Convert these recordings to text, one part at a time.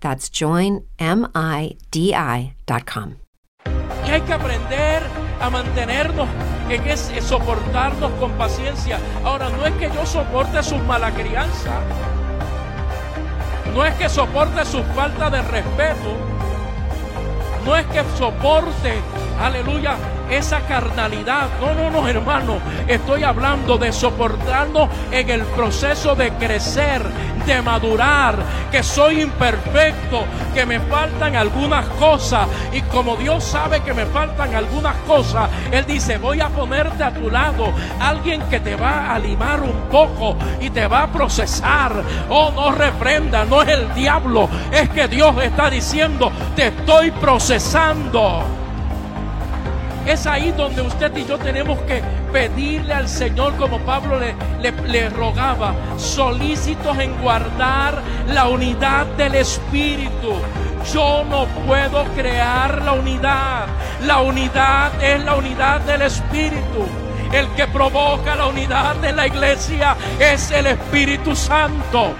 That's joinmidi.com. Hay que aprender a mantenernos, en ese, soportarnos con paciencia. Ahora, no es que yo soporte sus mala crianza, no es que soporte su falta de respeto, no es que soporte, aleluya, esa carnalidad. No, no, no, hermano. Estoy hablando de soportarnos en el proceso de crecer, de madurar, que soy imperfecto, que me faltan algunas cosas. Y como Dios sabe que me faltan algunas cosas, Él dice, voy a ponerte a tu lado alguien que te va a limar un poco y te va a procesar. Oh, no reprenda, no es el diablo, es que Dios está diciendo, te estoy procesando. Es ahí donde usted y yo tenemos que pedirle al Señor, como Pablo le, rogaba, solícitos en guardar la unidad del Espíritu. Yo no puedo crear la unidad. La unidad es la unidad del Espíritu. El que provoca la unidad de la iglesia es el Espíritu Santo.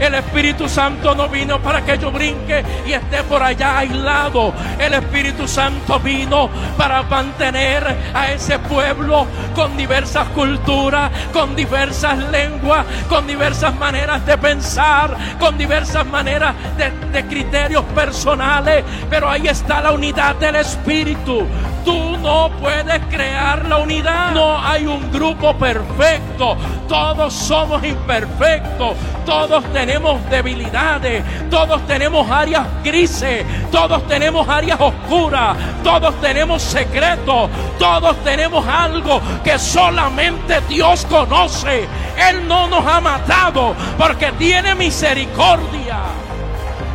El Espíritu Santo no vino para que yo brinque y esté por allá aislado. El Espíritu Santo vino para mantener a ese pueblo con diversas culturas, con diversas lenguas, con diversas maneras de pensar, con diversas maneras de, de criterios personales. Pero ahí está la unidad del Espíritu. Tú no puedes crear la unidad. No hay un grupo perfecto. Todos somos imperfectos. Todos tenemos debilidades. Todos tenemos áreas grises. Todos tenemos áreas oscuras. Todos tenemos secretos. Todos tenemos algo que solamente Dios conoce. Él no nos ha matado porque tiene misericordia.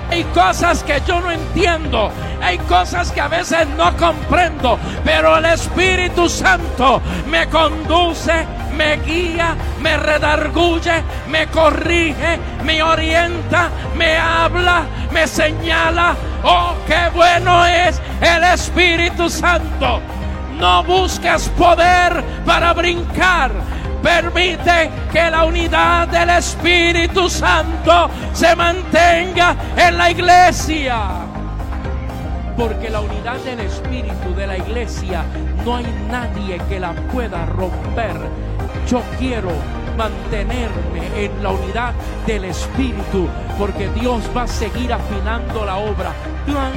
Hay cosas que yo no entiendo. Hay cosas que a veces no comprendo. Pero el Espíritu Santo me conduce, me guía, me redarguye, me corrige, me orienta, me habla, me señala. Oh, qué bueno es el Espíritu Santo. No busques poder para brincar Permite que la unidad del Espíritu Santo se mantenga en la iglesia. Porque la unidad del Espíritu de la iglesia no hay nadie que la pueda romper. Yo quiero mantenerme en la unidad del Espíritu, porque Dios va a seguir afinando la obra. Clan,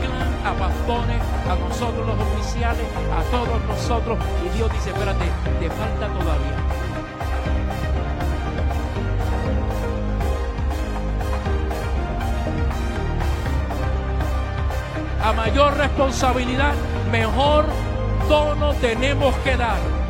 clan, a pastores, a nosotros los oficiales, a todos nosotros. Y Dios dice, espérate, te falta todavía. A mayor responsabilidad, mejor tono tenemos que dar.